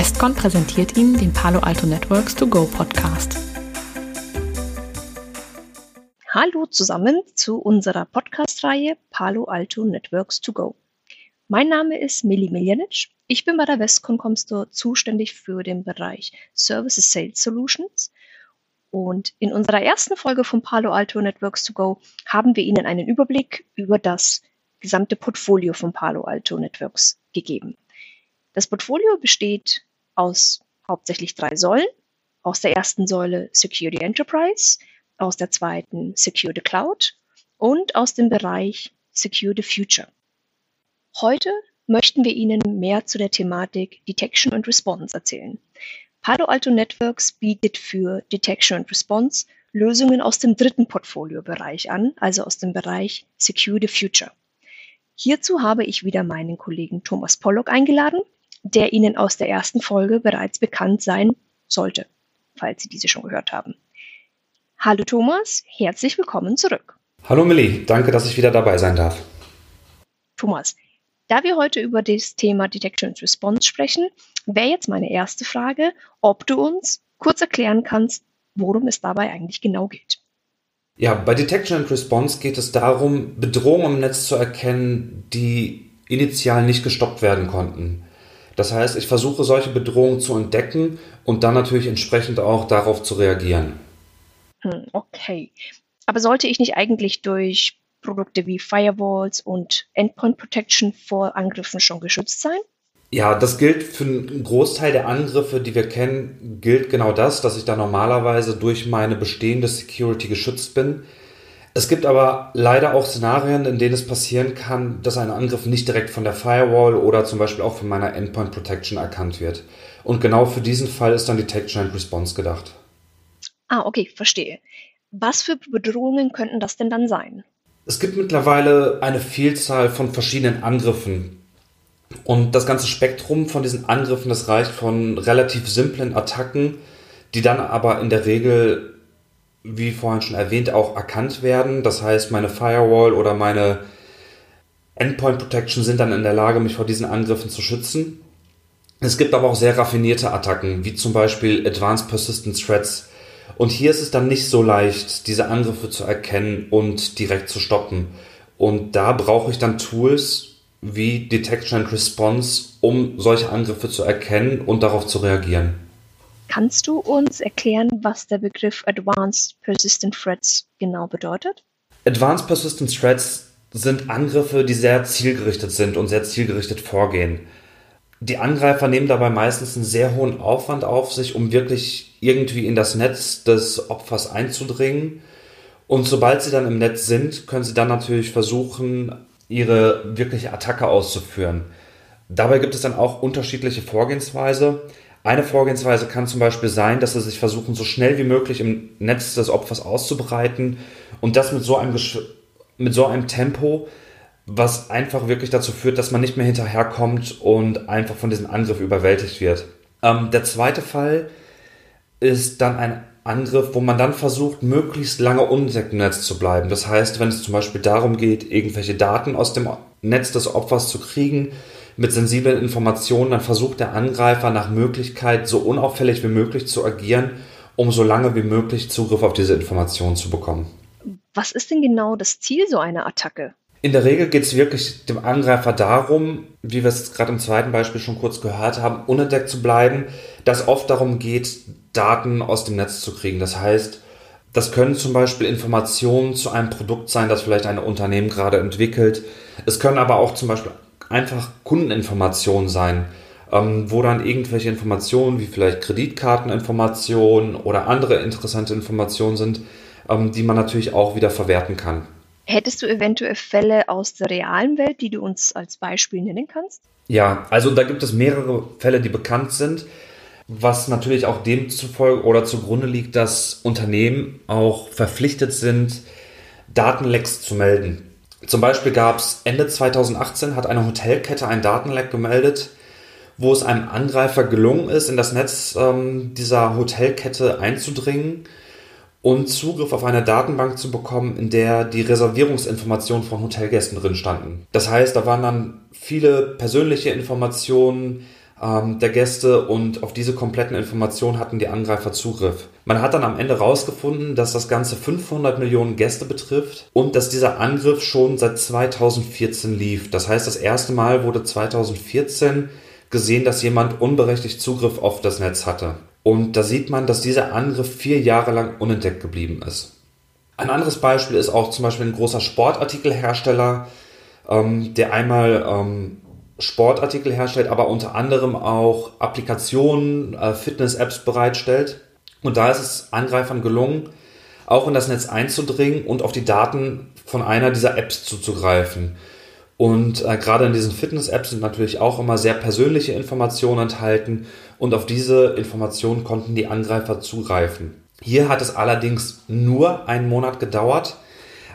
Westcon präsentiert Ihnen den Palo Alto Networks To Go Podcast. Hallo zusammen zu unserer Podcast-Reihe Palo Alto Networks To Go. Mein Name ist Mili Miljanic. Ich bin bei der Westcon Comstore zuständig für den Bereich Services Sales Solutions. Und in unserer ersten Folge von Palo Alto Networks To Go haben wir Ihnen einen Überblick über das gesamte Portfolio von Palo Alto Networks gegeben. Das Portfolio besteht aus hauptsächlich drei Säulen. Aus der ersten Säule Secure the Enterprise, aus der zweiten Secure the Cloud und aus dem Bereich Secure the Future. Heute möchten wir Ihnen mehr zu der Thematik Detection und Response erzählen. Palo Alto Networks bietet für Detection und Response Lösungen aus dem dritten Portfoliobereich an, also aus dem Bereich Secure the Future. Hierzu habe ich wieder meinen Kollegen Thomas Pollock eingeladen, der Ihnen aus der ersten Folge bereits bekannt sein sollte, falls Sie diese schon gehört haben. Hallo Thomas, herzlich willkommen zurück. Hallo Millie, danke, dass ich wieder dabei sein darf. Thomas, da wir heute über das Thema Detection and Response sprechen, wäre jetzt meine erste Frage, ob du uns kurz erklären kannst, worum es dabei eigentlich genau geht. Ja, bei Detection and Response geht es darum, Bedrohungen im Netz zu erkennen, die initial nicht gestoppt werden konnten. Das heißt, ich versuche solche Bedrohungen zu entdecken und dann natürlich entsprechend auch darauf zu reagieren. Hm, okay. Aber sollte ich nicht eigentlich durch Produkte wie Firewalls und Endpoint Protection vor Angriffen schon geschützt sein? Ja, das gilt für einen Großteil der Angriffe, die wir kennen, gilt genau das, dass ich da normalerweise durch meine bestehende Security geschützt bin. Es gibt aber leider auch Szenarien, in denen es passieren kann, dass ein Angriff nicht direkt von der Firewall oder zum Beispiel auch von meiner Endpoint Protection erkannt wird. Und genau für diesen Fall ist dann Detection and Response gedacht. Ah, okay, verstehe. Was für Bedrohungen könnten das denn dann sein? Es gibt mittlerweile eine Vielzahl von verschiedenen Angriffen. Und das ganze Spektrum von diesen Angriffen, das reicht von relativ simplen Attacken, die dann aber in der Regel wie vorhin schon erwähnt, auch erkannt werden. Das heißt, meine Firewall oder meine Endpoint Protection sind dann in der Lage, mich vor diesen Angriffen zu schützen. Es gibt aber auch sehr raffinierte Attacken, wie zum Beispiel Advanced Persistent Threats. Und hier ist es dann nicht so leicht, diese Angriffe zu erkennen und direkt zu stoppen. Und da brauche ich dann Tools wie Detection and Response, um solche Angriffe zu erkennen und darauf zu reagieren. Kannst du uns erklären, was der Begriff Advanced Persistent Threats genau bedeutet? Advanced Persistent Threats sind Angriffe, die sehr zielgerichtet sind und sehr zielgerichtet vorgehen. Die Angreifer nehmen dabei meistens einen sehr hohen Aufwand auf sich, um wirklich irgendwie in das Netz des Opfers einzudringen. Und sobald sie dann im Netz sind, können sie dann natürlich versuchen, ihre wirkliche Attacke auszuführen. Dabei gibt es dann auch unterschiedliche Vorgehensweise. Eine Vorgehensweise kann zum Beispiel sein, dass sie sich versuchen, so schnell wie möglich im Netz des Opfers auszubreiten und das mit so einem, mit so einem Tempo, was einfach wirklich dazu führt, dass man nicht mehr hinterherkommt und einfach von diesem Angriff überwältigt wird. Ähm, der zweite Fall ist dann ein Angriff, wo man dann versucht, möglichst lange unentdeckt im Netz zu bleiben. Das heißt, wenn es zum Beispiel darum geht, irgendwelche Daten aus dem Netz des Opfers zu kriegen, mit sensiblen Informationen, dann versucht der Angreifer nach Möglichkeit so unauffällig wie möglich zu agieren, um so lange wie möglich Zugriff auf diese Informationen zu bekommen. Was ist denn genau das Ziel so einer Attacke? In der Regel geht es wirklich dem Angreifer darum, wie wir es gerade im zweiten Beispiel schon kurz gehört haben, unentdeckt zu bleiben, dass oft darum geht, Daten aus dem Netz zu kriegen. Das heißt, das können zum Beispiel Informationen zu einem Produkt sein, das vielleicht ein Unternehmen gerade entwickelt. Es können aber auch zum Beispiel einfach Kundeninformationen sein, ähm, wo dann irgendwelche Informationen wie vielleicht Kreditkarteninformationen oder andere interessante Informationen sind, ähm, die man natürlich auch wieder verwerten kann. Hättest du eventuell Fälle aus der realen Welt, die du uns als Beispiel nennen kannst? Ja, also da gibt es mehrere Fälle, die bekannt sind, was natürlich auch demzufolge oder zugrunde liegt, dass Unternehmen auch verpflichtet sind, Datenlecks zu melden. Zum Beispiel gab es Ende 2018 hat eine Hotelkette ein Datenleck gemeldet, wo es einem Angreifer gelungen ist, in das Netz ähm, dieser Hotelkette einzudringen und Zugriff auf eine Datenbank zu bekommen, in der die Reservierungsinformationen von Hotelgästen drin standen. Das heißt, da waren dann viele persönliche Informationen, der Gäste und auf diese kompletten Informationen hatten die Angreifer Zugriff. Man hat dann am Ende herausgefunden, dass das Ganze 500 Millionen Gäste betrifft und dass dieser Angriff schon seit 2014 lief. Das heißt, das erste Mal wurde 2014 gesehen, dass jemand unberechtigt Zugriff auf das Netz hatte. Und da sieht man, dass dieser Angriff vier Jahre lang unentdeckt geblieben ist. Ein anderes Beispiel ist auch zum Beispiel ein großer Sportartikelhersteller, ähm, der einmal ähm, Sportartikel herstellt, aber unter anderem auch Applikationen, äh, Fitness-Apps bereitstellt. Und da ist es Angreifern gelungen, auch in das Netz einzudringen und auf die Daten von einer dieser Apps zuzugreifen. Und äh, gerade in diesen Fitness-Apps sind natürlich auch immer sehr persönliche Informationen enthalten und auf diese Informationen konnten die Angreifer zugreifen. Hier hat es allerdings nur einen Monat gedauert,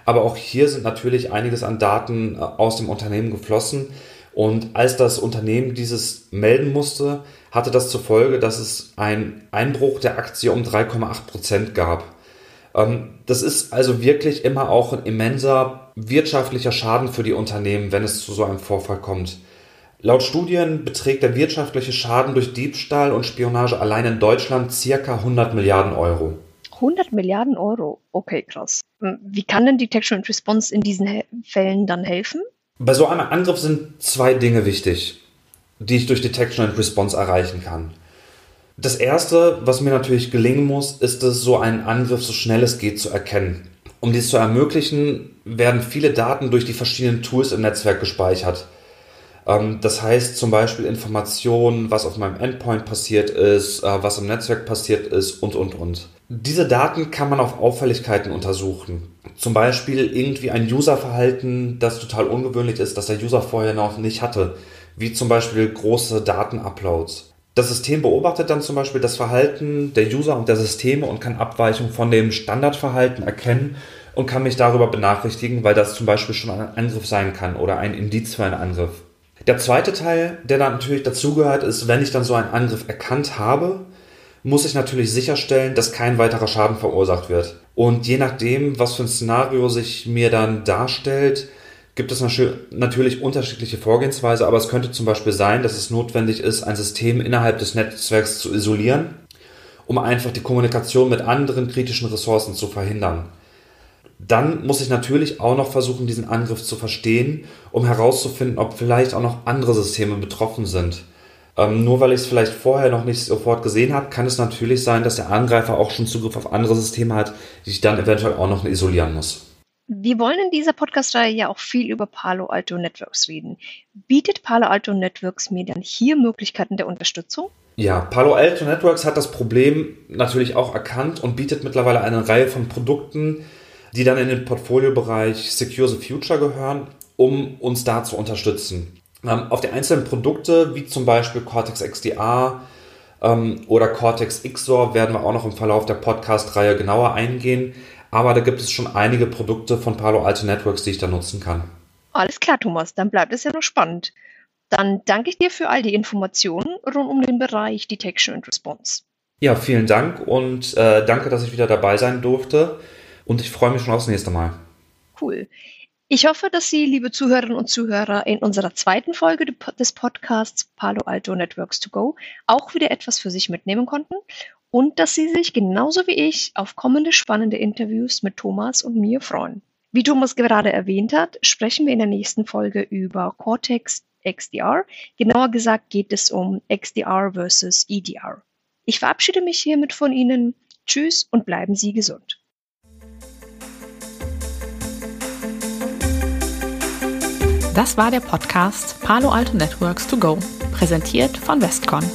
aber auch hier sind natürlich einiges an Daten äh, aus dem Unternehmen geflossen, und als das Unternehmen dieses melden musste, hatte das zur Folge, dass es einen Einbruch der Aktie um 3,8 Prozent gab. Ähm, das ist also wirklich immer auch ein immenser wirtschaftlicher Schaden für die Unternehmen, wenn es zu so einem Vorfall kommt. Laut Studien beträgt der wirtschaftliche Schaden durch Diebstahl und Spionage allein in Deutschland circa 100 Milliarden Euro. 100 Milliarden Euro, okay, krass. Wie kann denn Detection and Response in diesen Fällen dann helfen? Bei so einem Angriff sind zwei Dinge wichtig, die ich durch Detection and Response erreichen kann. Das erste, was mir natürlich gelingen muss, ist es, so einen Angriff so schnell es geht zu erkennen. Um dies zu ermöglichen, werden viele Daten durch die verschiedenen Tools im Netzwerk gespeichert. Ähm, das heißt zum Beispiel Informationen, was auf meinem Endpoint passiert ist, äh, was im Netzwerk passiert ist und, und, und. Diese Daten kann man auf Auffälligkeiten untersuchen. Zum Beispiel irgendwie ein Userverhalten, das total ungewöhnlich ist, das der User vorher noch nicht hatte, wie zum Beispiel große Datenuploads. Das System beobachtet dann zum Beispiel das Verhalten der User und der Systeme und kann Abweichungen von dem Standardverhalten erkennen und kann mich darüber benachrichtigen, weil das zum Beispiel schon ein Angriff sein kann oder ein Indiz für einen Angriff. Der zweite Teil, der dann natürlich dazugehört, ist, wenn ich dann so einen Angriff erkannt habe, muss ich natürlich sicherstellen, dass kein weiterer Schaden verursacht wird. Und je nachdem, was für ein Szenario sich mir dann darstellt, gibt es natürlich unterschiedliche Vorgehensweise, aber es könnte zum Beispiel sein, dass es notwendig ist, ein System innerhalb des Netzwerks zu isolieren, um einfach die Kommunikation mit anderen kritischen Ressourcen zu verhindern. Dann muss ich natürlich auch noch versuchen, diesen Angriff zu verstehen, um herauszufinden, ob vielleicht auch noch andere Systeme betroffen sind. Ähm, nur weil ich es vielleicht vorher noch nicht sofort gesehen habe, kann es natürlich sein, dass der Angreifer auch schon Zugriff auf andere Systeme hat, die ich dann eventuell auch noch isolieren muss. Wir wollen in dieser Podcast-Reihe ja auch viel über Palo Alto Networks reden. Bietet Palo Alto Networks mir dann hier Möglichkeiten der Unterstützung? Ja, Palo Alto Networks hat das Problem natürlich auch erkannt und bietet mittlerweile eine Reihe von Produkten, die dann in den Portfoliobereich Secure the Future gehören, um uns da zu unterstützen. Ähm, auf die einzelnen Produkte, wie zum Beispiel Cortex XDR ähm, oder Cortex XOR, werden wir auch noch im Verlauf der Podcast-Reihe genauer eingehen. Aber da gibt es schon einige Produkte von Palo Alto Networks, die ich da nutzen kann. Alles klar, Thomas, dann bleibt es ja noch spannend. Dann danke ich dir für all die Informationen rund um den Bereich Detection and Response. Ja, vielen Dank und äh, danke, dass ich wieder dabei sein durfte. Und ich freue mich schon aufs nächste Mal. Cool. Ich hoffe, dass Sie, liebe Zuhörerinnen und Zuhörer, in unserer zweiten Folge des Podcasts Palo Alto Networks to Go auch wieder etwas für sich mitnehmen konnten und dass Sie sich genauso wie ich auf kommende spannende Interviews mit Thomas und mir freuen. Wie Thomas gerade erwähnt hat, sprechen wir in der nächsten Folge über Cortex XDR. Genauer gesagt geht es um XDR versus EDR. Ich verabschiede mich hiermit von Ihnen. Tschüss und bleiben Sie gesund. Das war der Podcast Palo Alto Networks to Go, präsentiert von Westcon.